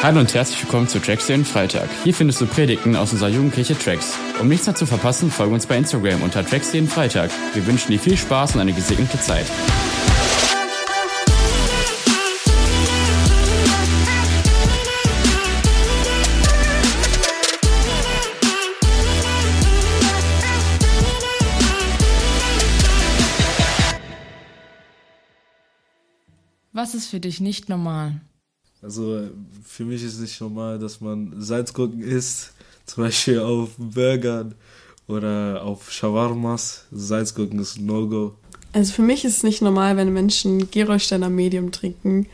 Hallo und herzlich willkommen zu Tracks den Freitag. Hier findest du Predigten aus unserer Jugendkirche Tracks. Um nichts mehr zu verpassen, folge uns bei Instagram unter Tracks den Freitag. Wir wünschen dir viel Spaß und eine gesegnete Zeit. Was ist für dich nicht normal? Also für mich ist nicht normal, dass man Salzgurken isst, zum Beispiel auf Burgern oder auf Shawarmas. Salzgurken ist ein No-Go. Also für mich ist es nicht normal, wenn Menschen Gerolsteiner Medium trinken.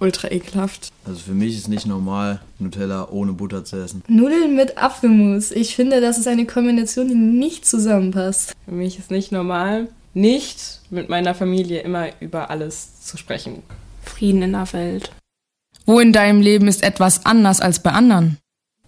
Ultra ekelhaft. Also für mich ist nicht normal, Nutella ohne Butter zu essen. Nudeln mit Apfelmus. Ich finde, das ist eine Kombination, die nicht zusammenpasst. Für mich ist nicht normal, nicht mit meiner Familie immer über alles zu sprechen. Frieden in der Welt. Wo in deinem Leben ist etwas anders als bei anderen?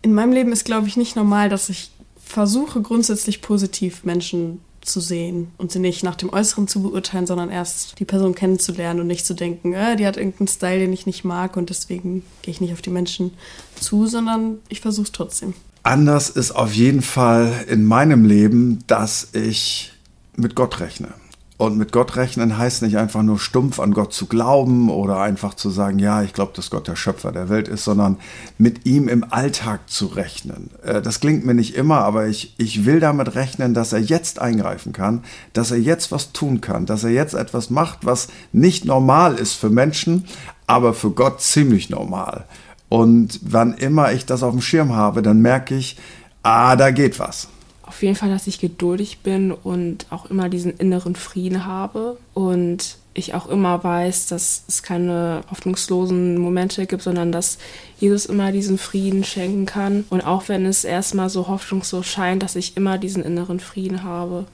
In meinem Leben ist, glaube ich, nicht normal, dass ich versuche, grundsätzlich positiv Menschen zu sehen und sie nicht nach dem Äußeren zu beurteilen, sondern erst die Person kennenzulernen und nicht zu denken, äh, die hat irgendeinen Style, den ich nicht mag und deswegen gehe ich nicht auf die Menschen zu, sondern ich versuche es trotzdem. Anders ist auf jeden Fall in meinem Leben, dass ich mit Gott rechne. Und mit Gott rechnen heißt nicht einfach nur stumpf an Gott zu glauben oder einfach zu sagen, ja, ich glaube, dass Gott der Schöpfer der Welt ist, sondern mit ihm im Alltag zu rechnen. Äh, das klingt mir nicht immer, aber ich, ich will damit rechnen, dass er jetzt eingreifen kann, dass er jetzt was tun kann, dass er jetzt etwas macht, was nicht normal ist für Menschen, aber für Gott ziemlich normal. Und wann immer ich das auf dem Schirm habe, dann merke ich, ah, da geht was auf jeden Fall, dass ich geduldig bin und auch immer diesen inneren Frieden habe und ich auch immer weiß, dass es keine hoffnungslosen Momente gibt, sondern dass Jesus immer diesen Frieden schenken kann. Und auch wenn es erstmal so hoffnungslos scheint, dass ich immer diesen inneren Frieden habe.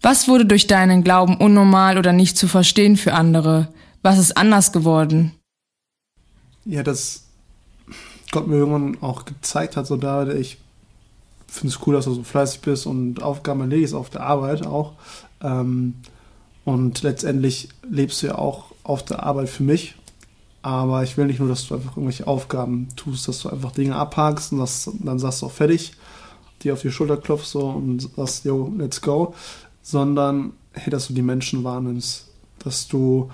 Was wurde durch deinen Glauben unnormal oder nicht zu verstehen für andere? Was ist anders geworden? Ja, dass Gott mir irgendwann auch gezeigt hat, so da ich finde es cool, dass du so fleißig bist und Aufgaben erledigst auf der Arbeit auch. Ähm, und letztendlich lebst du ja auch auf der Arbeit für mich. Aber ich will nicht nur, dass du einfach irgendwelche Aufgaben tust, dass du einfach Dinge abhakst und das, dann sagst du auch fertig, dir auf die Schulter klopfst so und sagst, yo, let's go. Sondern, hey, dass du die Menschen wahrnimmst. Dass du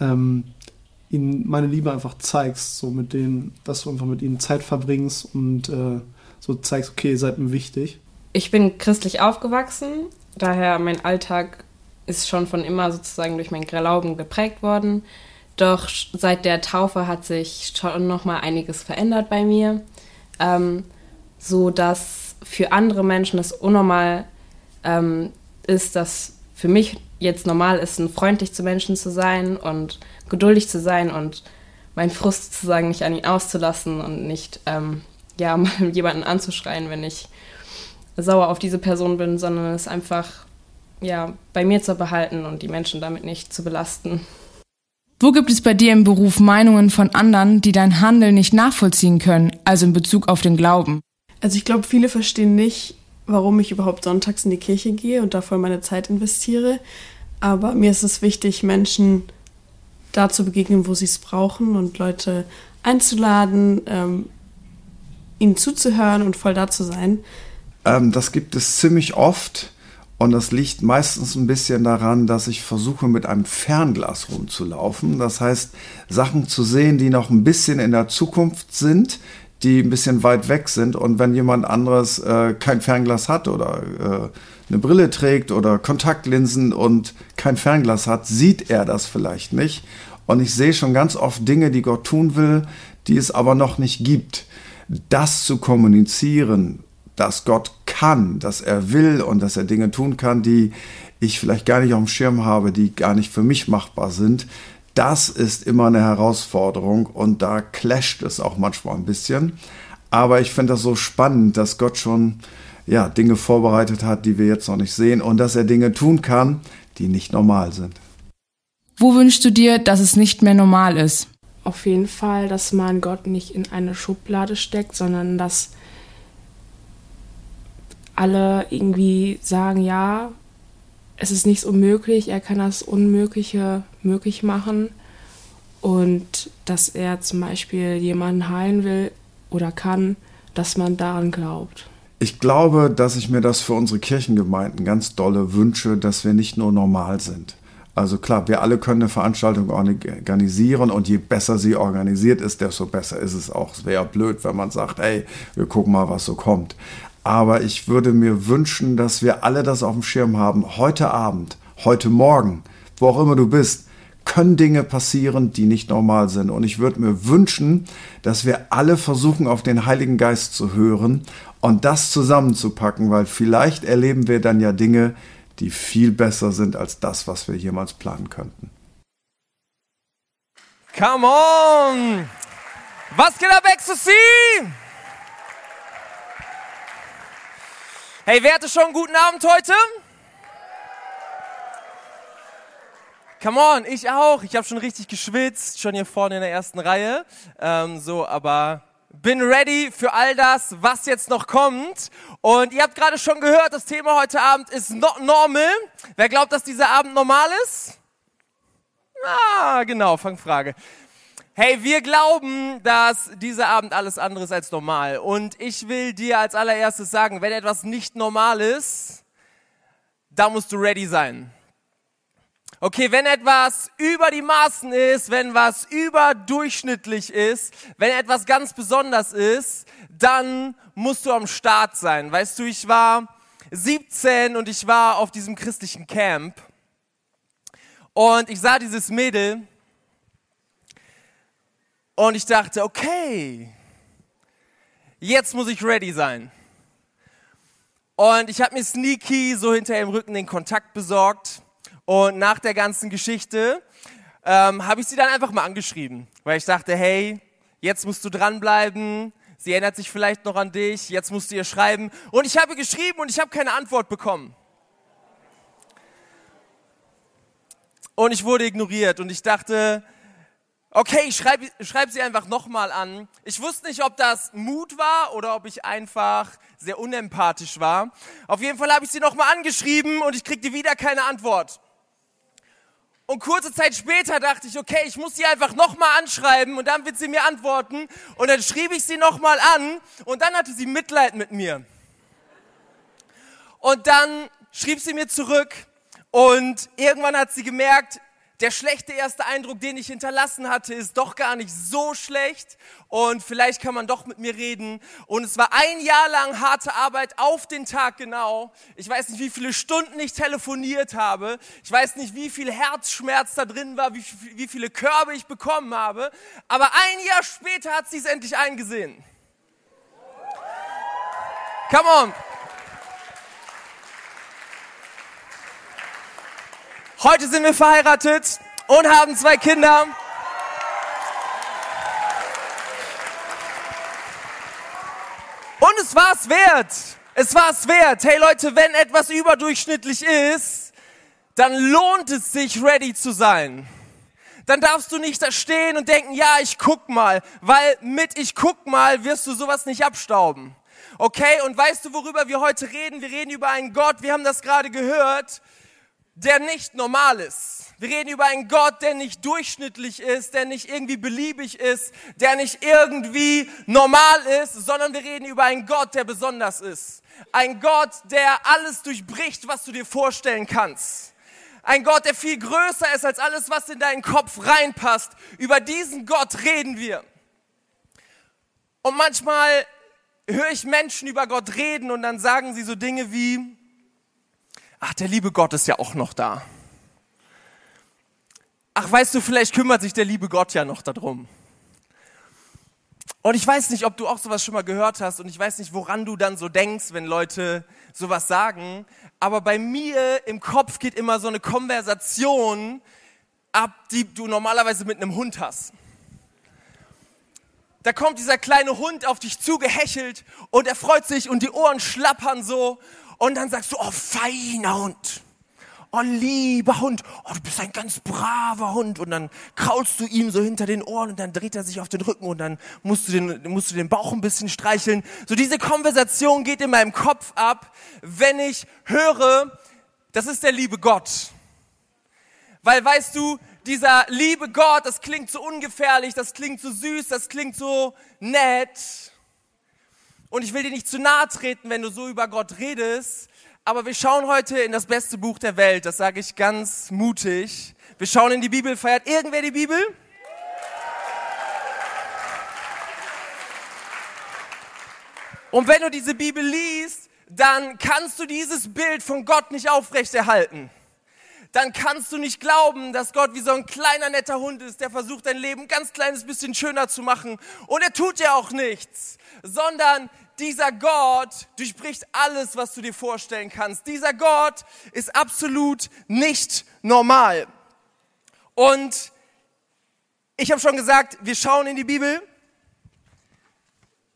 ähm, ihnen meine Liebe einfach zeigst, so mit denen, dass du einfach mit ihnen Zeit verbringst und äh, so zeigst, okay, seid mir wichtig? Ich bin christlich aufgewachsen, daher mein Alltag ist schon von immer sozusagen durch meinen Glauben geprägt worden. Doch seit der Taufe hat sich schon noch mal einiges verändert bei mir, ähm, so dass für andere Menschen es unnormal ähm, ist, dass für mich jetzt normal ist, freundlich zu Menschen zu sein und geduldig zu sein und meinen Frust sozusagen nicht an ihn auszulassen und nicht ähm, ja, mal jemanden anzuschreien, wenn ich sauer auf diese Person bin, sondern es einfach ja, bei mir zu behalten und die Menschen damit nicht zu belasten. Wo gibt es bei dir im Beruf Meinungen von anderen, die dein Handeln nicht nachvollziehen können, also in Bezug auf den Glauben? Also ich glaube, viele verstehen nicht, warum ich überhaupt sonntags in die Kirche gehe und da voll meine Zeit investiere. Aber mir ist es wichtig, Menschen da zu begegnen, wo sie es brauchen und Leute einzuladen, ähm, ihnen zuzuhören und voll da zu sein? Ähm, das gibt es ziemlich oft. Und das liegt meistens ein bisschen daran, dass ich versuche, mit einem Fernglas rumzulaufen. Das heißt, Sachen zu sehen, die noch ein bisschen in der Zukunft sind, die ein bisschen weit weg sind. Und wenn jemand anderes äh, kein Fernglas hat oder äh, eine Brille trägt oder Kontaktlinsen und kein Fernglas hat, sieht er das vielleicht nicht. Und ich sehe schon ganz oft Dinge, die Gott tun will, die es aber noch nicht gibt das zu kommunizieren, dass Gott kann, dass er will und dass er Dinge tun kann, die ich vielleicht gar nicht auf dem Schirm habe, die gar nicht für mich machbar sind, das ist immer eine Herausforderung und da clasht es auch manchmal ein bisschen. Aber ich finde das so spannend, dass Gott schon ja, Dinge vorbereitet hat, die wir jetzt noch nicht sehen und dass er Dinge tun kann, die nicht normal sind. Wo wünschst du dir, dass es nicht mehr normal ist? Auf jeden Fall, dass man Gott nicht in eine Schublade steckt, sondern dass alle irgendwie sagen, ja, es ist nichts unmöglich, er kann das Unmögliche möglich machen und dass er zum Beispiel jemanden heilen will oder kann, dass man daran glaubt. Ich glaube, dass ich mir das für unsere Kirchengemeinden ganz dolle wünsche, dass wir nicht nur normal sind. Also klar, wir alle können eine Veranstaltung organisieren und je besser sie organisiert ist, desto besser ist es auch. Es wäre blöd, wenn man sagt, hey, wir gucken mal, was so kommt. Aber ich würde mir wünschen, dass wir alle das auf dem Schirm haben. Heute Abend, heute Morgen, wo auch immer du bist, können Dinge passieren, die nicht normal sind. Und ich würde mir wünschen, dass wir alle versuchen, auf den Heiligen Geist zu hören und das zusammenzupacken, weil vielleicht erleben wir dann ja Dinge, die viel besser sind als das, was wir jemals planen könnten. Come on! Was geht ab, Ecstasy? Hey, wer hatte schon einen guten Abend heute? Come on, ich auch. Ich habe schon richtig geschwitzt, schon hier vorne in der ersten Reihe. Ähm, so, aber bin ready für all das, was jetzt noch kommt. Und ihr habt gerade schon gehört, das Thema heute Abend ist not normal. Wer glaubt, dass dieser Abend normal ist? Ah, genau, Fangfrage. Hey, wir glauben, dass dieser Abend alles andere ist als normal. Und ich will dir als allererstes sagen, wenn etwas nicht normal ist, da musst du ready sein. Okay, wenn etwas über die Maßen ist, wenn was überdurchschnittlich ist, wenn etwas ganz besonders ist, dann musst du am Start sein. Weißt du, ich war 17 und ich war auf diesem christlichen Camp und ich sah dieses Mädel und ich dachte, okay, jetzt muss ich ready sein. Und ich habe mir sneaky so hinter im Rücken den Kontakt besorgt. Und nach der ganzen Geschichte ähm, habe ich sie dann einfach mal angeschrieben, weil ich dachte, hey, jetzt musst du dranbleiben. Sie erinnert sich vielleicht noch an dich. Jetzt musst du ihr schreiben. Und ich habe geschrieben und ich habe keine Antwort bekommen. Und ich wurde ignoriert und ich dachte, Okay, ich schreibe schreib sie einfach nochmal an. Ich wusste nicht, ob das Mut war oder ob ich einfach sehr unempathisch war. Auf jeden Fall habe ich sie nochmal angeschrieben und ich kriegte wieder keine Antwort. Und kurze Zeit später dachte ich, okay, ich muss sie einfach nochmal anschreiben und dann wird sie mir antworten. Und dann schrieb ich sie nochmal an und dann hatte sie Mitleid mit mir. Und dann schrieb sie mir zurück und irgendwann hat sie gemerkt, der schlechte erste Eindruck, den ich hinterlassen hatte, ist doch gar nicht so schlecht und vielleicht kann man doch mit mir reden. Und es war ein Jahr lang harte Arbeit auf den Tag genau. Ich weiß nicht, wie viele Stunden ich telefoniert habe. Ich weiß nicht, wie viel Herzschmerz da drin war, wie, wie viele Körbe ich bekommen habe. Aber ein Jahr später hat sie es endlich eingesehen. Come on. Heute sind wir verheiratet und haben zwei Kinder. Und es war es wert. Es war es wert. Hey Leute, wenn etwas überdurchschnittlich ist, dann lohnt es sich, ready zu sein. Dann darfst du nicht da stehen und denken, ja, ich guck mal, weil mit ich guck mal wirst du sowas nicht abstauben. Okay, und weißt du, worüber wir heute reden? Wir reden über einen Gott, wir haben das gerade gehört, der nicht normal ist. Wir reden über einen Gott, der nicht durchschnittlich ist, der nicht irgendwie beliebig ist, der nicht irgendwie normal ist, sondern wir reden über einen Gott, der besonders ist. Ein Gott, der alles durchbricht, was du dir vorstellen kannst. Ein Gott, der viel größer ist als alles, was in deinen Kopf reinpasst. Über diesen Gott reden wir. Und manchmal höre ich Menschen über Gott reden und dann sagen sie so Dinge wie, ach, der liebe Gott ist ja auch noch da. Ach, weißt du, vielleicht kümmert sich der liebe Gott ja noch darum. Und ich weiß nicht, ob du auch sowas schon mal gehört hast und ich weiß nicht, woran du dann so denkst, wenn Leute sowas sagen. Aber bei mir im Kopf geht immer so eine Konversation ab, die du normalerweise mit einem Hund hast. Da kommt dieser kleine Hund auf dich zugehechelt und er freut sich und die Ohren schlappern so und dann sagst du, oh, feiner Hund. Oh, lieber Hund. Oh, du bist ein ganz braver Hund. Und dann kraulst du ihm so hinter den Ohren und dann dreht er sich auf den Rücken und dann musst du den, musst du den Bauch ein bisschen streicheln. So diese Konversation geht in meinem Kopf ab, wenn ich höre, das ist der liebe Gott. Weil weißt du, dieser liebe Gott, das klingt so ungefährlich, das klingt so süß, das klingt so nett. Und ich will dir nicht zu nahe treten, wenn du so über Gott redest, aber wir schauen heute in das beste Buch der Welt, das sage ich ganz mutig. Wir schauen in die Bibel, feiert irgendwer die Bibel? Und wenn du diese Bibel liest, dann kannst du dieses Bild von Gott nicht aufrechterhalten. Dann kannst du nicht glauben, dass Gott wie so ein kleiner netter Hund ist, der versucht dein Leben ein ganz kleines bisschen schöner zu machen. Und er tut ja auch nichts, sondern dieser Gott durchbricht alles, was du dir vorstellen kannst. Dieser Gott ist absolut nicht normal. Und ich habe schon gesagt, wir schauen in die Bibel.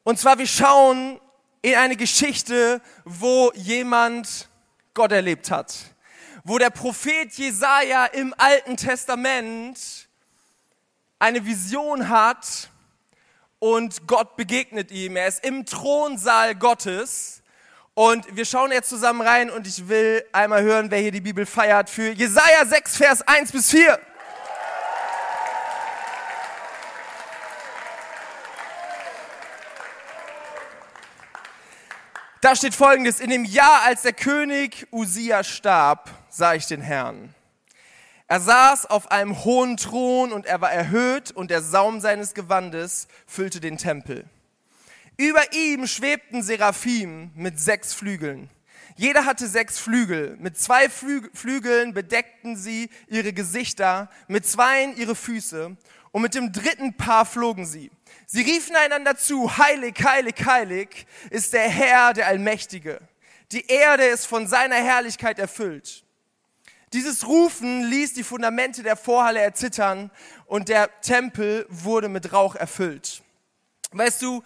Und zwar, wir schauen in eine Geschichte, wo jemand Gott erlebt hat. Wo der Prophet Jesaja im Alten Testament eine Vision hat und Gott begegnet ihm. Er ist im Thronsaal Gottes. Und wir schauen jetzt zusammen rein und ich will einmal hören, wer hier die Bibel feiert für Jesaja 6, Vers 1 bis 4. Da steht folgendes, in dem Jahr, als der König Usia starb, sah ich den Herrn. Er saß auf einem hohen Thron und er war erhöht und der Saum seines Gewandes füllte den Tempel. Über ihm schwebten Seraphim mit sechs Flügeln. Jeder hatte sechs Flügel. Mit zwei Flügeln bedeckten sie ihre Gesichter, mit zweien ihre Füße und mit dem dritten Paar flogen sie. Sie riefen einander zu, heilig, heilig, heilig ist der Herr, der Allmächtige. Die Erde ist von seiner Herrlichkeit erfüllt. Dieses Rufen ließ die Fundamente der Vorhalle erzittern und der Tempel wurde mit Rauch erfüllt. Weißt du,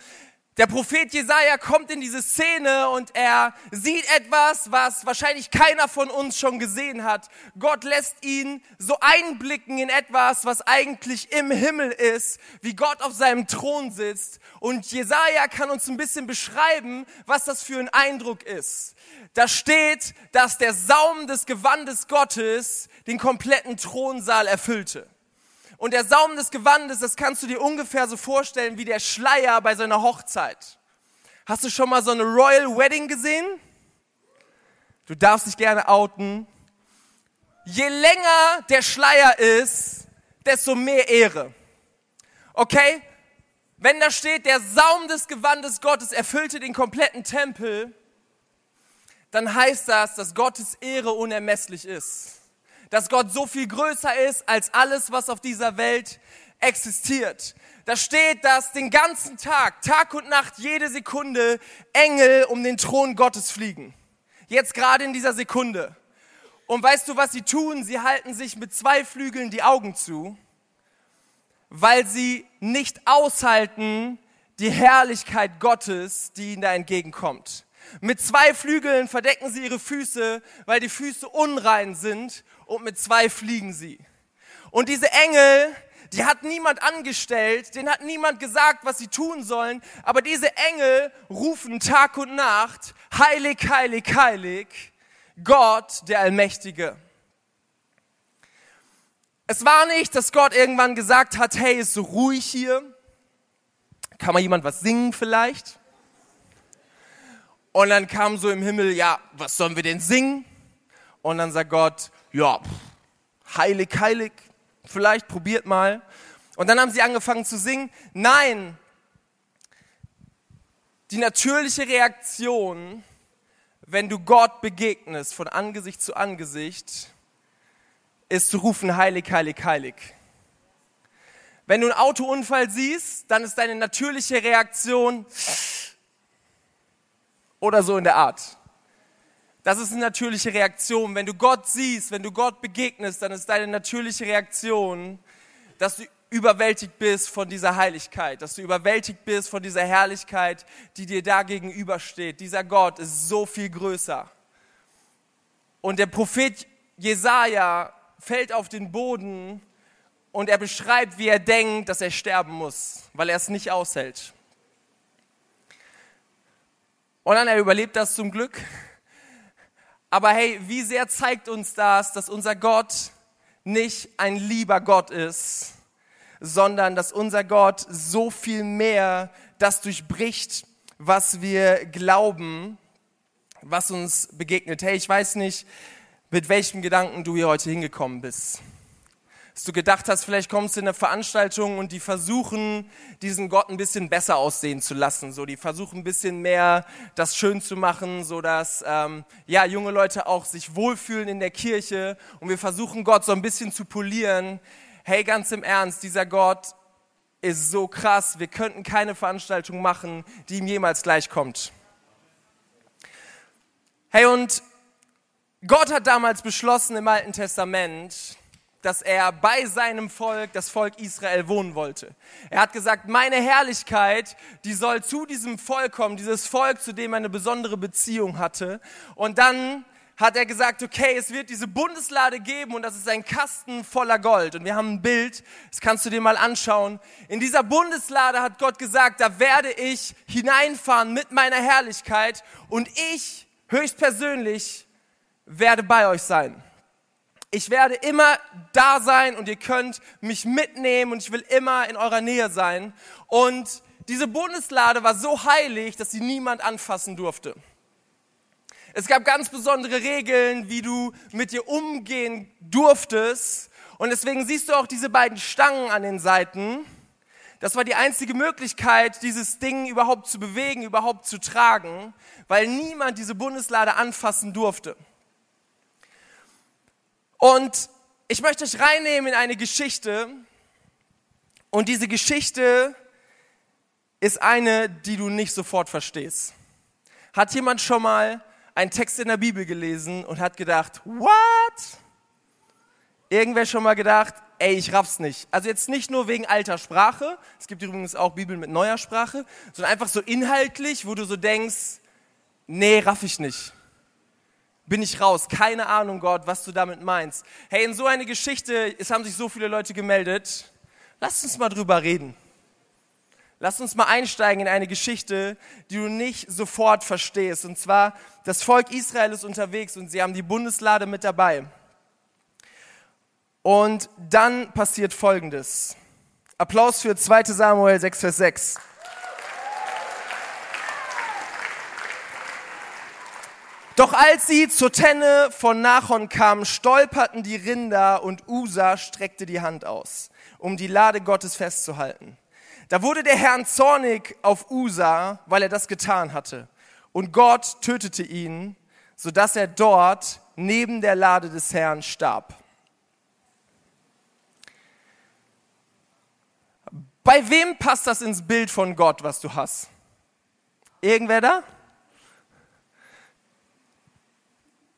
der Prophet Jesaja kommt in diese Szene und er sieht etwas, was wahrscheinlich keiner von uns schon gesehen hat. Gott lässt ihn so einblicken in etwas, was eigentlich im Himmel ist, wie Gott auf seinem Thron sitzt. Und Jesaja kann uns ein bisschen beschreiben, was das für ein Eindruck ist. Da steht, dass der Saum des Gewandes Gottes den kompletten Thronsaal erfüllte. Und der Saum des Gewandes, das kannst du dir ungefähr so vorstellen wie der Schleier bei so einer Hochzeit. Hast du schon mal so eine Royal Wedding gesehen? Du darfst dich gerne outen. Je länger der Schleier ist, desto mehr Ehre. Okay? Wenn da steht, der Saum des Gewandes Gottes erfüllte den kompletten Tempel, dann heißt das, dass Gottes Ehre unermesslich ist dass Gott so viel größer ist als alles, was auf dieser Welt existiert. Da steht, dass den ganzen Tag, Tag und Nacht, jede Sekunde Engel um den Thron Gottes fliegen. Jetzt gerade in dieser Sekunde. Und weißt du, was sie tun? Sie halten sich mit zwei Flügeln die Augen zu, weil sie nicht aushalten die Herrlichkeit Gottes, die ihnen da entgegenkommt. Mit zwei Flügeln verdecken sie ihre Füße, weil die Füße unrein sind und mit zwei fliegen sie. Und diese Engel, die hat niemand angestellt, denen hat niemand gesagt, was sie tun sollen, aber diese Engel rufen Tag und Nacht, heilig, heilig, heilig, Gott, der Allmächtige. Es war nicht, dass Gott irgendwann gesagt hat, hey, ist so ruhig hier. Kann mal jemand was singen vielleicht? Und dann kam so im Himmel, ja, was sollen wir denn singen? Und dann sagt Gott, ja, heilig, heilig, vielleicht probiert mal. Und dann haben sie angefangen zu singen. Nein, die natürliche Reaktion, wenn du Gott begegnest von Angesicht zu Angesicht, ist zu rufen, heilig, heilig, heilig. Wenn du einen Autounfall siehst, dann ist deine natürliche Reaktion oder so in der Art. Das ist eine natürliche Reaktion. Wenn du Gott siehst, wenn du Gott begegnest, dann ist deine natürliche Reaktion, dass du überwältigt bist von dieser Heiligkeit, dass du überwältigt bist von dieser Herrlichkeit, die dir da gegenübersteht. Dieser Gott ist so viel größer. Und der Prophet Jesaja fällt auf den Boden und er beschreibt, wie er denkt, dass er sterben muss, weil er es nicht aushält. Und dann er überlebt das zum Glück aber hey, wie sehr zeigt uns das, dass unser Gott nicht ein lieber Gott ist, sondern dass unser Gott so viel mehr das durchbricht, was wir glauben, was uns begegnet. Hey, ich weiß nicht, mit welchem Gedanken du hier heute hingekommen bist dass du gedacht hast, vielleicht kommst du in eine Veranstaltung und die versuchen, diesen Gott ein bisschen besser aussehen zu lassen. So, die versuchen ein bisschen mehr das schön zu machen, so dass ähm, ja junge Leute auch sich wohlfühlen in der Kirche und wir versuchen Gott so ein bisschen zu polieren. Hey, ganz im Ernst, dieser Gott ist so krass. Wir könnten keine Veranstaltung machen, die ihm jemals gleichkommt. Hey, und Gott hat damals beschlossen im Alten Testament, dass er bei seinem Volk, das Volk Israel, wohnen wollte. Er hat gesagt, meine Herrlichkeit, die soll zu diesem Volk kommen, dieses Volk, zu dem er eine besondere Beziehung hatte. Und dann hat er gesagt, okay, es wird diese Bundeslade geben und das ist ein Kasten voller Gold. Und wir haben ein Bild, das kannst du dir mal anschauen. In dieser Bundeslade hat Gott gesagt, da werde ich hineinfahren mit meiner Herrlichkeit und ich höchstpersönlich werde bei euch sein. Ich werde immer da sein und ihr könnt mich mitnehmen und ich will immer in eurer Nähe sein. Und diese Bundeslade war so heilig, dass sie niemand anfassen durfte. Es gab ganz besondere Regeln, wie du mit ihr umgehen durftest. Und deswegen siehst du auch diese beiden Stangen an den Seiten. Das war die einzige Möglichkeit, dieses Ding überhaupt zu bewegen, überhaupt zu tragen, weil niemand diese Bundeslade anfassen durfte. Und ich möchte euch reinnehmen in eine Geschichte. Und diese Geschichte ist eine, die du nicht sofort verstehst. Hat jemand schon mal einen Text in der Bibel gelesen und hat gedacht, what? Irgendwer schon mal gedacht, ey, ich raff's nicht. Also jetzt nicht nur wegen alter Sprache, es gibt übrigens auch Bibeln mit neuer Sprache, sondern einfach so inhaltlich, wo du so denkst, nee, raff ich nicht bin ich raus. Keine Ahnung, Gott, was du damit meinst. Hey, in so eine Geschichte, es haben sich so viele Leute gemeldet. Lass uns mal drüber reden. Lass uns mal einsteigen in eine Geschichte, die du nicht sofort verstehst. Und zwar, das Volk Israel ist unterwegs und sie haben die Bundeslade mit dabei. Und dann passiert Folgendes. Applaus für 2 Samuel 6, Vers 6. Doch als sie zur Tenne von Nachon kamen, stolperten die Rinder und Usa streckte die Hand aus, um die Lade Gottes festzuhalten. Da wurde der Herr zornig auf Usa, weil er das getan hatte. Und Gott tötete ihn, sodass er dort neben der Lade des Herrn starb. Bei wem passt das ins Bild von Gott, was du hast? Irgendwer da?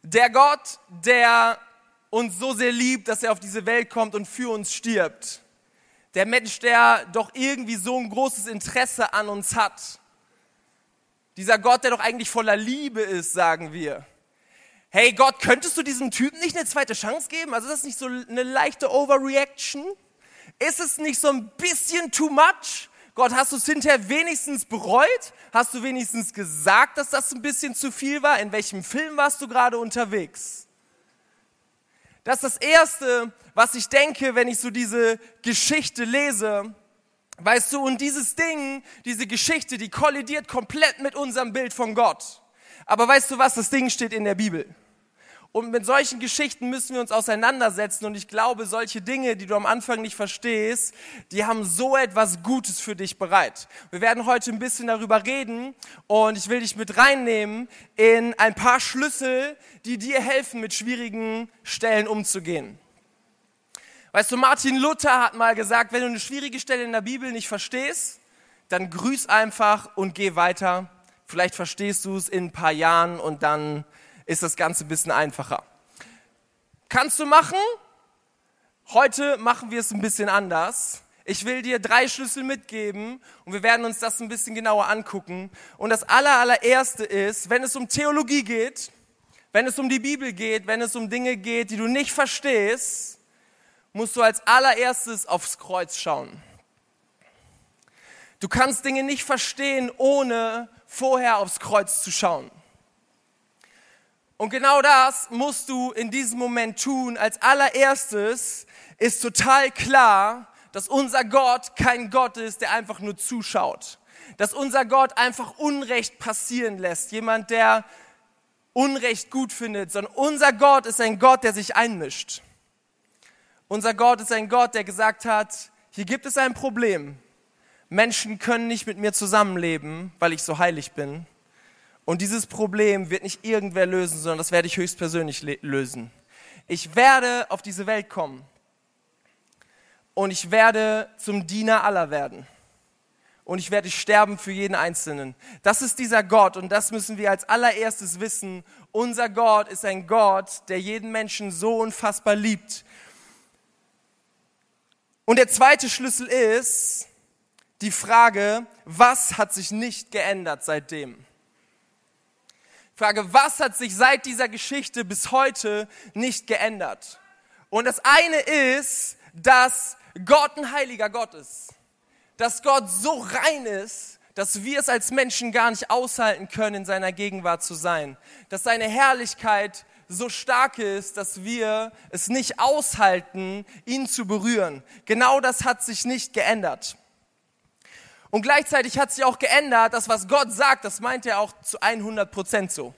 Der Gott, der uns so sehr liebt, dass er auf diese Welt kommt und für uns stirbt. Der Mensch, der doch irgendwie so ein großes Interesse an uns hat. Dieser Gott, der doch eigentlich voller Liebe ist, sagen wir. Hey Gott, könntest du diesem Typen nicht eine zweite Chance geben? Also ist das nicht so eine leichte Overreaction? Ist es nicht so ein bisschen too much? Gott, hast du es hinterher wenigstens bereut? Hast du wenigstens gesagt, dass das ein bisschen zu viel war? In welchem Film warst du gerade unterwegs? Das ist das Erste, was ich denke, wenn ich so diese Geschichte lese. Weißt du, und dieses Ding, diese Geschichte, die kollidiert komplett mit unserem Bild von Gott. Aber weißt du was, das Ding steht in der Bibel. Und mit solchen Geschichten müssen wir uns auseinandersetzen. Und ich glaube, solche Dinge, die du am Anfang nicht verstehst, die haben so etwas Gutes für dich bereit. Wir werden heute ein bisschen darüber reden. Und ich will dich mit reinnehmen in ein paar Schlüssel, die dir helfen, mit schwierigen Stellen umzugehen. Weißt du, Martin Luther hat mal gesagt, wenn du eine schwierige Stelle in der Bibel nicht verstehst, dann grüß einfach und geh weiter. Vielleicht verstehst du es in ein paar Jahren und dann ist das Ganze ein bisschen einfacher. Kannst du machen? Heute machen wir es ein bisschen anders. Ich will dir drei Schlüssel mitgeben und wir werden uns das ein bisschen genauer angucken. Und das aller, allererste ist, wenn es um Theologie geht, wenn es um die Bibel geht, wenn es um Dinge geht, die du nicht verstehst, musst du als allererstes aufs Kreuz schauen. Du kannst Dinge nicht verstehen, ohne vorher aufs Kreuz zu schauen. Und genau das musst du in diesem Moment tun. Als allererstes ist total klar, dass unser Gott kein Gott ist, der einfach nur zuschaut. Dass unser Gott einfach Unrecht passieren lässt. Jemand, der Unrecht gut findet, sondern unser Gott ist ein Gott, der sich einmischt. Unser Gott ist ein Gott, der gesagt hat, hier gibt es ein Problem. Menschen können nicht mit mir zusammenleben, weil ich so heilig bin. Und dieses Problem wird nicht irgendwer lösen, sondern das werde ich höchstpersönlich lösen. Ich werde auf diese Welt kommen und ich werde zum Diener aller werden. Und ich werde sterben für jeden Einzelnen. Das ist dieser Gott und das müssen wir als allererstes wissen. Unser Gott ist ein Gott, der jeden Menschen so unfassbar liebt. Und der zweite Schlüssel ist die Frage, was hat sich nicht geändert seitdem? Frage, was hat sich seit dieser Geschichte bis heute nicht geändert? Und das eine ist, dass Gott ein heiliger Gott ist. Dass Gott so rein ist, dass wir es als Menschen gar nicht aushalten können, in seiner Gegenwart zu sein. Dass seine Herrlichkeit so stark ist, dass wir es nicht aushalten, ihn zu berühren. Genau das hat sich nicht geändert. Und gleichzeitig hat sich auch geändert, dass was Gott sagt, das meint er auch zu 100 Prozent so.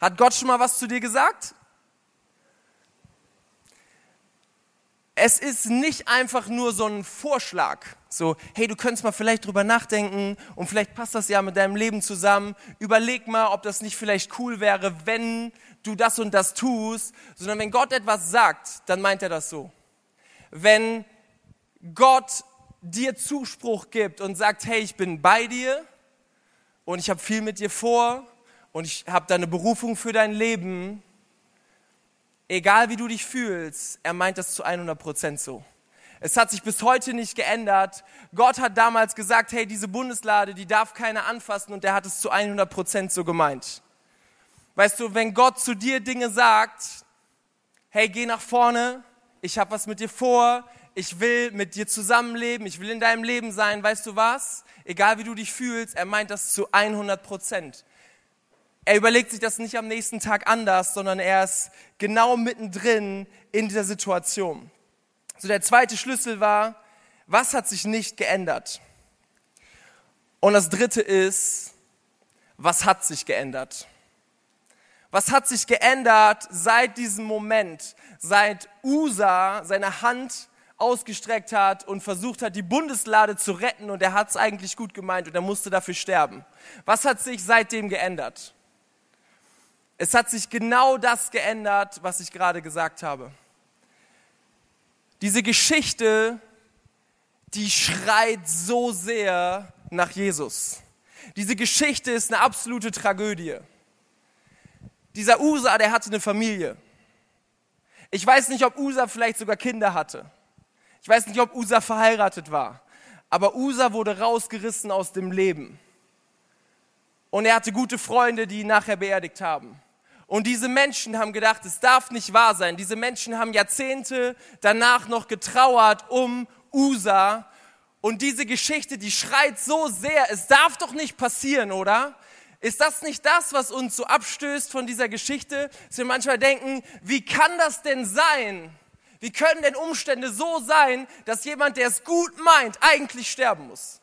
Hat Gott schon mal was zu dir gesagt? Es ist nicht einfach nur so ein Vorschlag, so, hey, du könntest mal vielleicht drüber nachdenken und vielleicht passt das ja mit deinem Leben zusammen. Überleg mal, ob das nicht vielleicht cool wäre, wenn du das und das tust, sondern wenn Gott etwas sagt, dann meint er das so. Wenn Gott dir Zuspruch gibt und sagt, hey, ich bin bei dir und ich habe viel mit dir vor und ich habe deine Berufung für dein Leben, egal wie du dich fühlst, er meint das zu 100 Prozent so. Es hat sich bis heute nicht geändert. Gott hat damals gesagt, hey, diese Bundeslade, die darf keiner anfassen und er hat es zu 100 Prozent so gemeint. Weißt du, wenn Gott zu dir Dinge sagt, hey, geh nach vorne, ich habe was mit dir vor, ich will mit dir zusammenleben, ich will in deinem Leben sein, weißt du was? Egal wie du dich fühlst, er meint das zu 100 Prozent. Er überlegt sich das nicht am nächsten Tag anders, sondern er ist genau mittendrin in dieser Situation. So der zweite Schlüssel war, was hat sich nicht geändert? Und das dritte ist, was hat sich geändert? Was hat sich geändert seit diesem Moment, seit Usa seine Hand ausgestreckt hat und versucht hat, die Bundeslade zu retten und er hat es eigentlich gut gemeint und er musste dafür sterben. Was hat sich seitdem geändert? Es hat sich genau das geändert, was ich gerade gesagt habe. Diese Geschichte, die schreit so sehr nach Jesus. Diese Geschichte ist eine absolute Tragödie. Dieser Usa, der hatte eine Familie. Ich weiß nicht, ob Usa vielleicht sogar Kinder hatte. Ich weiß nicht, ob Usa verheiratet war, aber Usa wurde rausgerissen aus dem Leben. Und er hatte gute Freunde, die ihn nachher beerdigt haben. Und diese Menschen haben gedacht, es darf nicht wahr sein. Diese Menschen haben Jahrzehnte danach noch getrauert um Usa. Und diese Geschichte, die schreit so sehr, es darf doch nicht passieren, oder? Ist das nicht das, was uns so abstößt von dieser Geschichte? Dass wir manchmal denken, wie kann das denn sein, wie können denn Umstände so sein, dass jemand, der es gut meint, eigentlich sterben muss?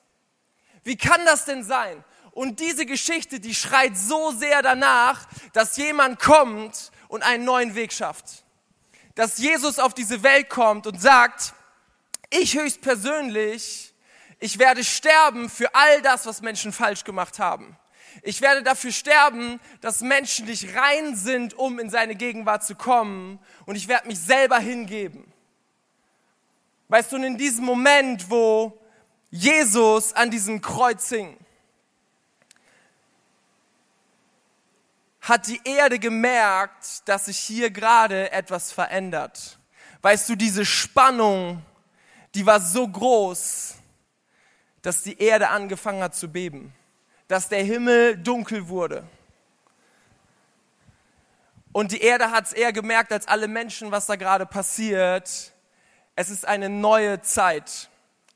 Wie kann das denn sein? Und diese Geschichte, die schreit so sehr danach, dass jemand kommt und einen neuen Weg schafft. Dass Jesus auf diese Welt kommt und sagt, ich höchstpersönlich, ich werde sterben für all das, was Menschen falsch gemacht haben. Ich werde dafür sterben, dass Menschen nicht rein sind, um in seine Gegenwart zu kommen. Und ich werde mich selber hingeben. Weißt du, in diesem Moment, wo Jesus an diesem Kreuz hing, hat die Erde gemerkt, dass sich hier gerade etwas verändert. Weißt du, diese Spannung, die war so groß, dass die Erde angefangen hat zu beben dass der Himmel dunkel wurde. Und die Erde hat es eher gemerkt als alle Menschen, was da gerade passiert. Es ist eine neue Zeit.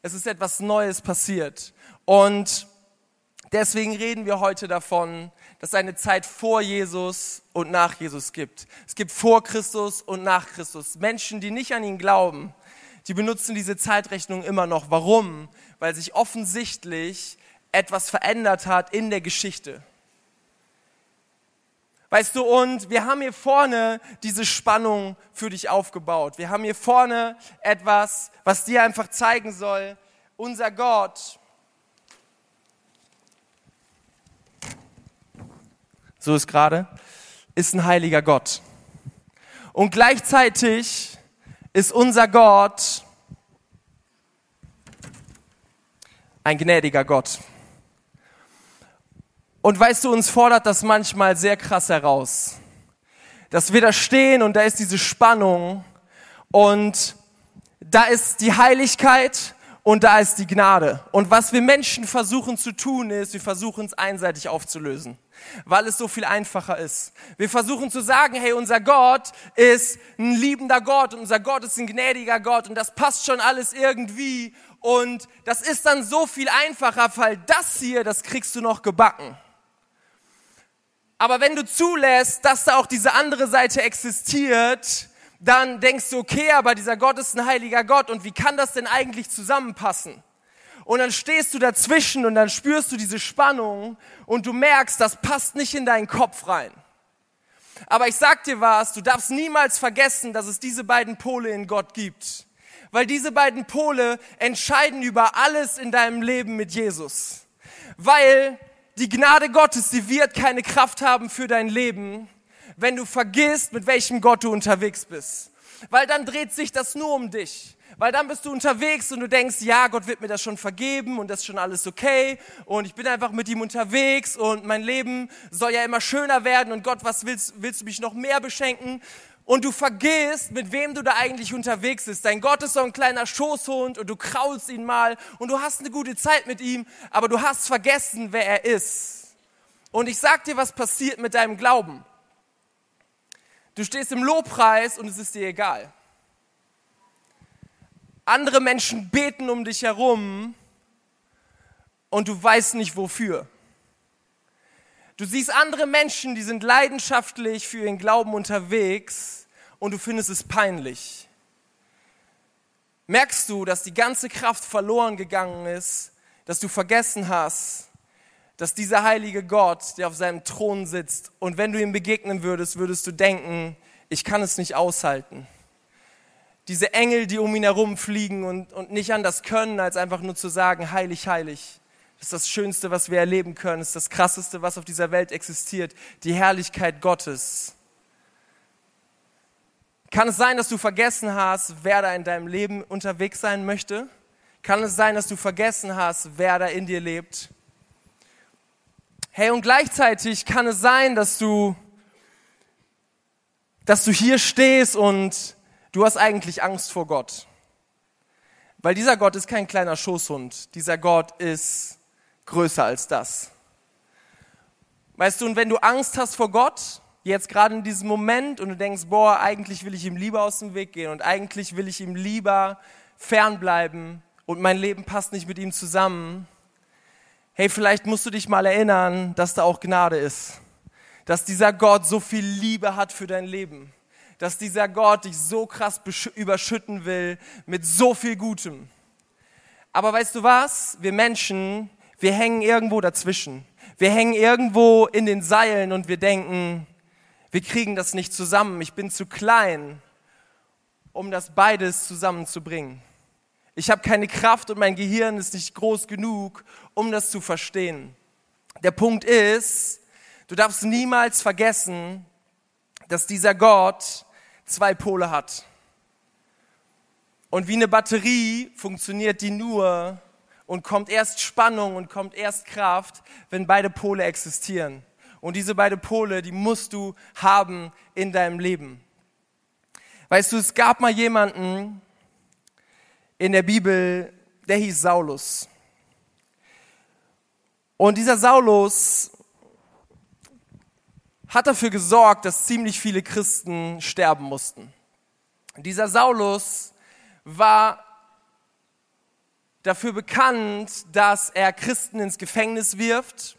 Es ist etwas Neues passiert. Und Deswegen reden wir heute davon, dass es eine Zeit vor Jesus und nach Jesus gibt. Es gibt vor Christus und nach Christus. Menschen, die nicht an ihn glauben, die benutzen diese Zeitrechnung immer noch. Warum? Weil sich offensichtlich etwas verändert hat in der Geschichte. Weißt du, und wir haben hier vorne diese Spannung für dich aufgebaut. Wir haben hier vorne etwas, was dir einfach zeigen soll, unser Gott, so ist gerade, ist ein heiliger Gott. Und gleichzeitig ist unser Gott ein gnädiger Gott. Und weißt du, uns fordert das manchmal sehr krass heraus. Dass wir da stehen und da ist diese Spannung und da ist die Heiligkeit und da ist die Gnade. Und was wir Menschen versuchen zu tun ist, wir versuchen es einseitig aufzulösen, weil es so viel einfacher ist. Wir versuchen zu sagen, hey, unser Gott ist ein liebender Gott und unser Gott ist ein gnädiger Gott und das passt schon alles irgendwie und das ist dann so viel einfacher, weil das hier, das kriegst du noch gebacken. Aber wenn du zulässt, dass da auch diese andere Seite existiert, dann denkst du, okay, aber dieser Gott ist ein heiliger Gott und wie kann das denn eigentlich zusammenpassen? Und dann stehst du dazwischen und dann spürst du diese Spannung und du merkst, das passt nicht in deinen Kopf rein. Aber ich sag dir was, du darfst niemals vergessen, dass es diese beiden Pole in Gott gibt. Weil diese beiden Pole entscheiden über alles in deinem Leben mit Jesus. Weil die Gnade Gottes, die wird keine Kraft haben für dein Leben, wenn du vergisst, mit welchem Gott du unterwegs bist. Weil dann dreht sich das nur um dich. Weil dann bist du unterwegs und du denkst, ja, Gott wird mir das schon vergeben und das ist schon alles okay und ich bin einfach mit ihm unterwegs und mein Leben soll ja immer schöner werden und Gott, was willst, willst du mich noch mehr beschenken? Und du vergisst, mit wem du da eigentlich unterwegs bist. Dein Gott ist so ein kleiner Schoßhund und du kraulst ihn mal und du hast eine gute Zeit mit ihm, aber du hast vergessen, wer er ist. Und ich sag dir, was passiert mit deinem Glauben. Du stehst im Lobpreis und es ist dir egal. Andere Menschen beten um dich herum und du weißt nicht wofür. Du siehst andere Menschen, die sind leidenschaftlich für ihren Glauben unterwegs und du findest es peinlich. Merkst du, dass die ganze Kraft verloren gegangen ist, dass du vergessen hast, dass dieser heilige Gott, der auf seinem Thron sitzt, und wenn du ihm begegnen würdest, würdest du denken, ich kann es nicht aushalten. Diese Engel, die um ihn herum fliegen und, und nicht anders können, als einfach nur zu sagen, heilig, heilig ist das Schönste, was wir erleben können, ist das Krasseste, was auf dieser Welt existiert, die Herrlichkeit Gottes. Kann es sein, dass du vergessen hast, wer da in deinem Leben unterwegs sein möchte? Kann es sein, dass du vergessen hast, wer da in dir lebt? Hey, und gleichzeitig kann es sein, dass du, dass du hier stehst und du hast eigentlich Angst vor Gott. Weil dieser Gott ist kein kleiner Schoßhund. Dieser Gott ist größer als das. Weißt du, und wenn du Angst hast vor Gott, jetzt gerade in diesem Moment, und du denkst, boah, eigentlich will ich ihm lieber aus dem Weg gehen und eigentlich will ich ihm lieber fernbleiben und mein Leben passt nicht mit ihm zusammen, hey, vielleicht musst du dich mal erinnern, dass da auch Gnade ist. Dass dieser Gott so viel Liebe hat für dein Leben. Dass dieser Gott dich so krass überschütten will mit so viel Gutem. Aber weißt du was? Wir Menschen, wir hängen irgendwo dazwischen. Wir hängen irgendwo in den Seilen und wir denken, wir kriegen das nicht zusammen. Ich bin zu klein, um das beides zusammenzubringen. Ich habe keine Kraft und mein Gehirn ist nicht groß genug, um das zu verstehen. Der Punkt ist, du darfst niemals vergessen, dass dieser Gott zwei Pole hat. Und wie eine Batterie funktioniert die nur, und kommt erst Spannung und kommt erst Kraft, wenn beide Pole existieren. Und diese beiden Pole, die musst du haben in deinem Leben. Weißt du, es gab mal jemanden in der Bibel, der hieß Saulus. Und dieser Saulus hat dafür gesorgt, dass ziemlich viele Christen sterben mussten. Dieser Saulus war dafür bekannt, dass er Christen ins Gefängnis wirft,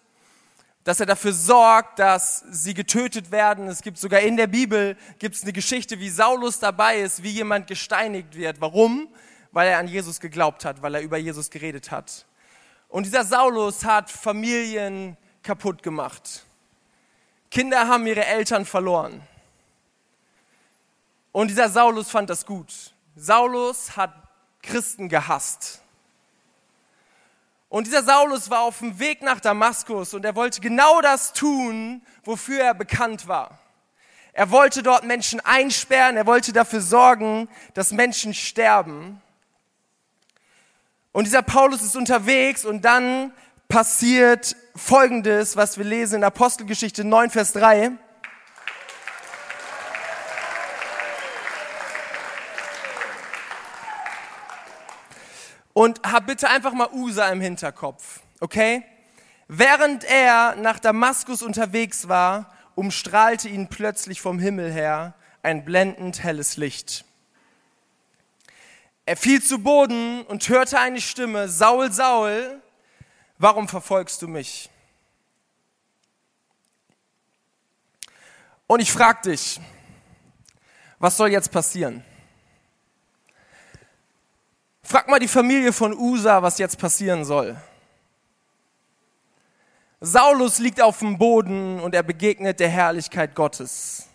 dass er dafür sorgt, dass sie getötet werden. Es gibt sogar in der Bibel gibt es eine Geschichte, wie Saulus dabei ist, wie jemand gesteinigt wird. Warum? Weil er an Jesus geglaubt hat, weil er über Jesus geredet hat. Und dieser Saulus hat Familien kaputt gemacht. Kinder haben ihre Eltern verloren. Und dieser Saulus fand das gut. Saulus hat Christen gehasst. Und dieser Saulus war auf dem Weg nach Damaskus und er wollte genau das tun, wofür er bekannt war. Er wollte dort Menschen einsperren, er wollte dafür sorgen, dass Menschen sterben. Und dieser Paulus ist unterwegs und dann passiert Folgendes, was wir lesen in Apostelgeschichte 9, Vers 3. Und hab bitte einfach mal Usa im Hinterkopf, okay? Während er nach Damaskus unterwegs war, umstrahlte ihn plötzlich vom Himmel her ein blendend helles Licht. Er fiel zu Boden und hörte eine Stimme, Saul, Saul, warum verfolgst du mich? Und ich frage dich, was soll jetzt passieren? Frag mal die Familie von Usa, was jetzt passieren soll. Saulus liegt auf dem Boden und er begegnet der Herrlichkeit Gottes.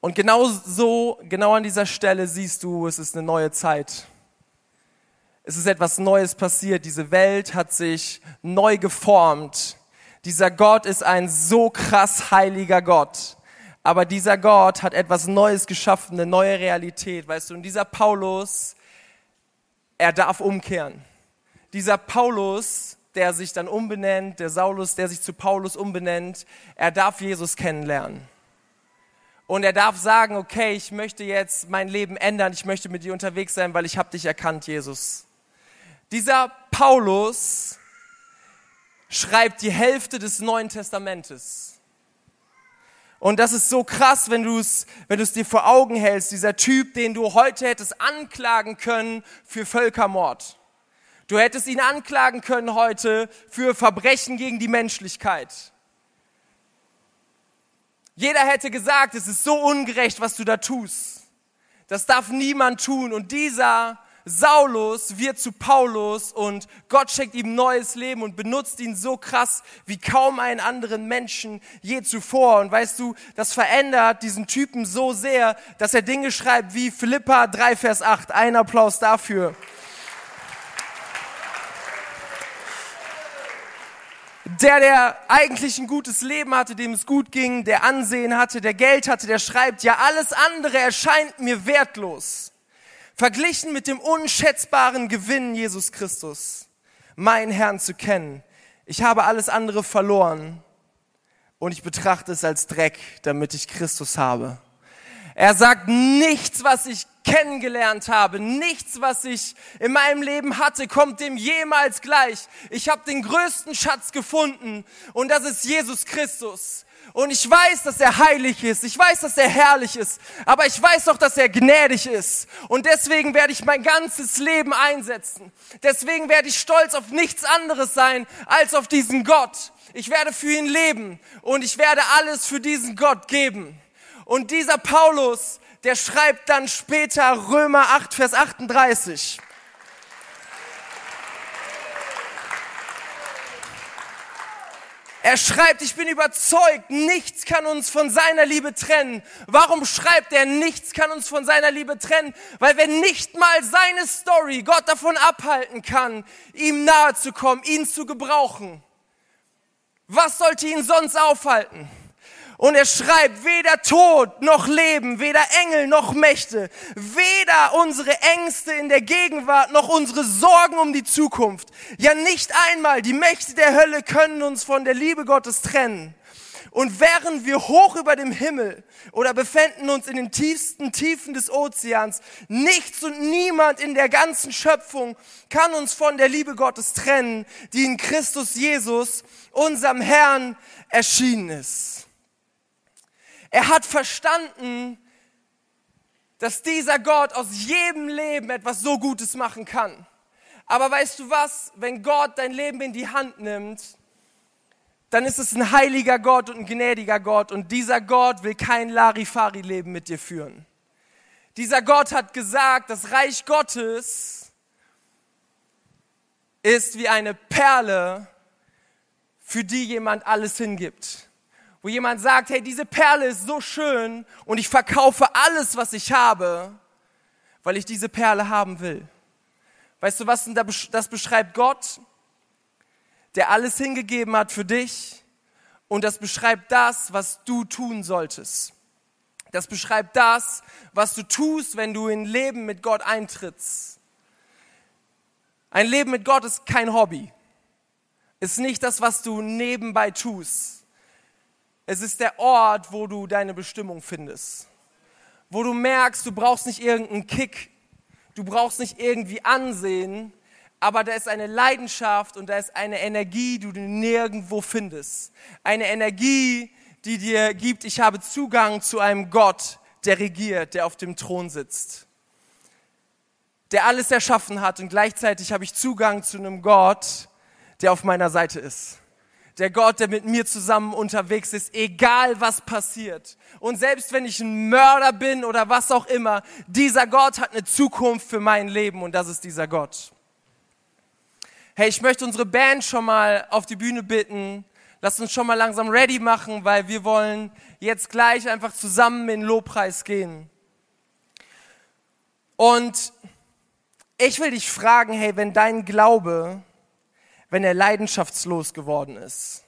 Und genau so, genau an dieser Stelle siehst du, es ist eine neue Zeit. Es ist etwas Neues passiert. Diese Welt hat sich neu geformt. Dieser Gott ist ein so krass heiliger Gott. Aber dieser Gott hat etwas Neues geschaffen, eine neue Realität, weißt du. Und dieser Paulus, er darf umkehren. Dieser Paulus, der sich dann umbenennt, der Saulus, der sich zu Paulus umbenennt, er darf Jesus kennenlernen. Und er darf sagen, okay, ich möchte jetzt mein Leben ändern, ich möchte mit dir unterwegs sein, weil ich habe dich erkannt, Jesus. Dieser Paulus schreibt die Hälfte des Neuen Testamentes. Und das ist so krass, wenn du es wenn dir vor Augen hältst, dieser Typ, den du heute hättest anklagen können für Völkermord. Du hättest ihn anklagen können heute für Verbrechen gegen die Menschlichkeit. Jeder hätte gesagt, es ist so ungerecht, was du da tust. Das darf niemand tun. Und dieser Saulus wird zu Paulus und Gott schenkt ihm neues Leben und benutzt ihn so krass wie kaum einen anderen Menschen je zuvor. Und weißt du, das verändert diesen Typen so sehr, dass er Dinge schreibt wie Philippa 3, Vers 8. Ein Applaus dafür. der, der eigentlich ein gutes Leben hatte, dem es gut ging, der Ansehen hatte, der Geld hatte, der schreibt, ja, alles andere erscheint mir wertlos. Verglichen mit dem unschätzbaren Gewinn Jesus Christus, meinen Herrn zu kennen. Ich habe alles andere verloren und ich betrachte es als Dreck, damit ich Christus habe. Er sagt, nichts, was ich kennengelernt habe, nichts, was ich in meinem Leben hatte, kommt dem jemals gleich. Ich habe den größten Schatz gefunden und das ist Jesus Christus. Und ich weiß, dass er heilig ist. Ich weiß, dass er herrlich ist. Aber ich weiß auch, dass er gnädig ist. Und deswegen werde ich mein ganzes Leben einsetzen. Deswegen werde ich stolz auf nichts anderes sein als auf diesen Gott. Ich werde für ihn leben und ich werde alles für diesen Gott geben. Und dieser Paulus, der schreibt dann später Römer 8, Vers 38. Er schreibt, ich bin überzeugt, nichts kann uns von seiner Liebe trennen. Warum schreibt er, nichts kann uns von seiner Liebe trennen? Weil wenn nicht mal seine Story Gott davon abhalten kann, ihm nahe zu kommen, ihn zu gebrauchen, was sollte ihn sonst aufhalten? Und er schreibt, weder Tod noch Leben, weder Engel noch Mächte, weder unsere Ängste in der Gegenwart noch unsere Sorgen um die Zukunft. Ja, nicht einmal die Mächte der Hölle können uns von der Liebe Gottes trennen. Und während wir hoch über dem Himmel oder befänden uns in den tiefsten Tiefen des Ozeans, nichts und niemand in der ganzen Schöpfung kann uns von der Liebe Gottes trennen, die in Christus Jesus, unserem Herrn, erschienen ist. Er hat verstanden, dass dieser Gott aus jedem Leben etwas so Gutes machen kann. Aber weißt du was, wenn Gott dein Leben in die Hand nimmt, dann ist es ein heiliger Gott und ein gnädiger Gott und dieser Gott will kein Larifari-Leben mit dir führen. Dieser Gott hat gesagt, das Reich Gottes ist wie eine Perle, für die jemand alles hingibt. Wo jemand sagt, hey, diese Perle ist so schön und ich verkaufe alles, was ich habe, weil ich diese Perle haben will. Weißt du, was das beschreibt Gott, der alles hingegeben hat für dich und das beschreibt das, was du tun solltest. Das beschreibt das, was du tust, wenn du in Leben mit Gott eintrittst. Ein Leben mit Gott ist kein Hobby. Ist nicht das, was du nebenbei tust. Es ist der Ort, wo du deine Bestimmung findest. Wo du merkst, du brauchst nicht irgendeinen Kick. Du brauchst nicht irgendwie Ansehen. Aber da ist eine Leidenschaft und da ist eine Energie, die du nirgendwo findest. Eine Energie, die dir gibt, ich habe Zugang zu einem Gott, der regiert, der auf dem Thron sitzt, der alles erschaffen hat und gleichzeitig habe ich Zugang zu einem Gott, der auf meiner Seite ist. Der Gott, der mit mir zusammen unterwegs ist, egal was passiert. Und selbst wenn ich ein Mörder bin oder was auch immer, dieser Gott hat eine Zukunft für mein Leben und das ist dieser Gott. Hey, ich möchte unsere Band schon mal auf die Bühne bitten. Lass uns schon mal langsam ready machen, weil wir wollen jetzt gleich einfach zusammen in den Lobpreis gehen. Und ich will dich fragen, hey, wenn dein Glaube, wenn er leidenschaftslos geworden ist,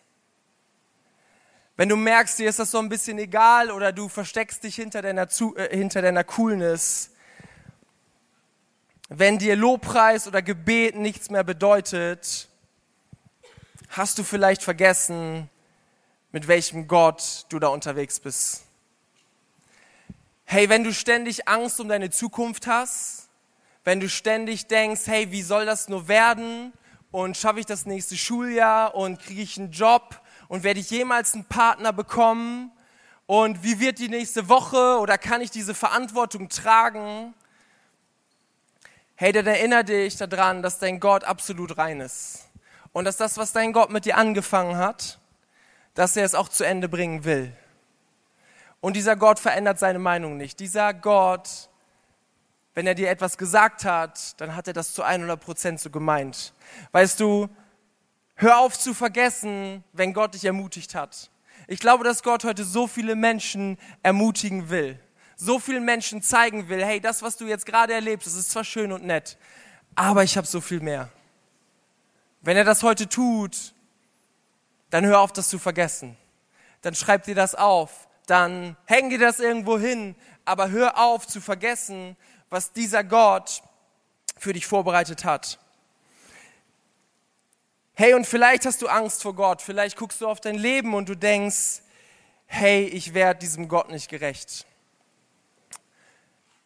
wenn du merkst, dir ist das so ein bisschen egal oder du versteckst dich hinter deiner, äh, hinter deiner Coolness, wenn dir Lobpreis oder Gebet nichts mehr bedeutet, hast du vielleicht vergessen, mit welchem Gott du da unterwegs bist. Hey, wenn du ständig Angst um deine Zukunft hast, wenn du ständig denkst, hey, wie soll das nur werden und schaffe ich das nächste Schuljahr und kriege ich einen Job und werde ich jemals einen Partner bekommen und wie wird die nächste Woche oder kann ich diese Verantwortung tragen? Hey, dann erinnere dich daran, dass dein Gott absolut rein ist und dass das, was dein Gott mit dir angefangen hat, dass er es auch zu Ende bringen will. Und dieser Gott verändert seine Meinung nicht. Dieser Gott, wenn er dir etwas gesagt hat, dann hat er das zu 100 Prozent so gemeint. Weißt du, hör auf zu vergessen, wenn Gott dich ermutigt hat. Ich glaube, dass Gott heute so viele Menschen ermutigen will. So vielen Menschen zeigen will, hey, das, was du jetzt gerade erlebst, das ist zwar schön und nett, aber ich habe so viel mehr. Wenn er das heute tut, dann hör auf, das zu vergessen. Dann schreib dir das auf. Dann häng dir das irgendwo hin. Aber hör auf zu vergessen, was dieser Gott für dich vorbereitet hat. Hey, und vielleicht hast du Angst vor Gott. Vielleicht guckst du auf dein Leben und du denkst, hey, ich werde diesem Gott nicht gerecht.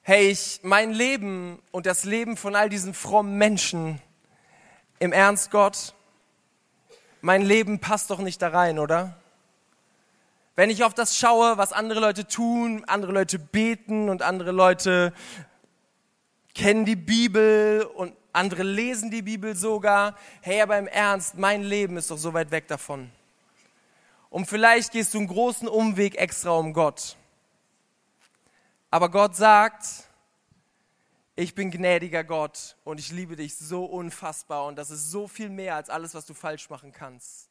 Hey, ich, mein Leben und das Leben von all diesen frommen Menschen, im Ernst, Gott, mein Leben passt doch nicht da rein, oder? Wenn ich auf das schaue, was andere Leute tun, andere Leute beten und andere Leute kennen die Bibel und andere lesen die Bibel sogar. Hey, aber im Ernst, mein Leben ist doch so weit weg davon. Und vielleicht gehst du einen großen Umweg extra um Gott. Aber Gott sagt, ich bin gnädiger Gott und ich liebe dich so unfassbar und das ist so viel mehr als alles, was du falsch machen kannst.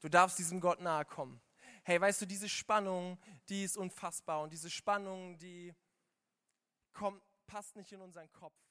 Du darfst diesem Gott nahe kommen. Hey, weißt du, diese Spannung, die ist unfassbar und diese Spannung, die kommt, passt nicht in unseren Kopf.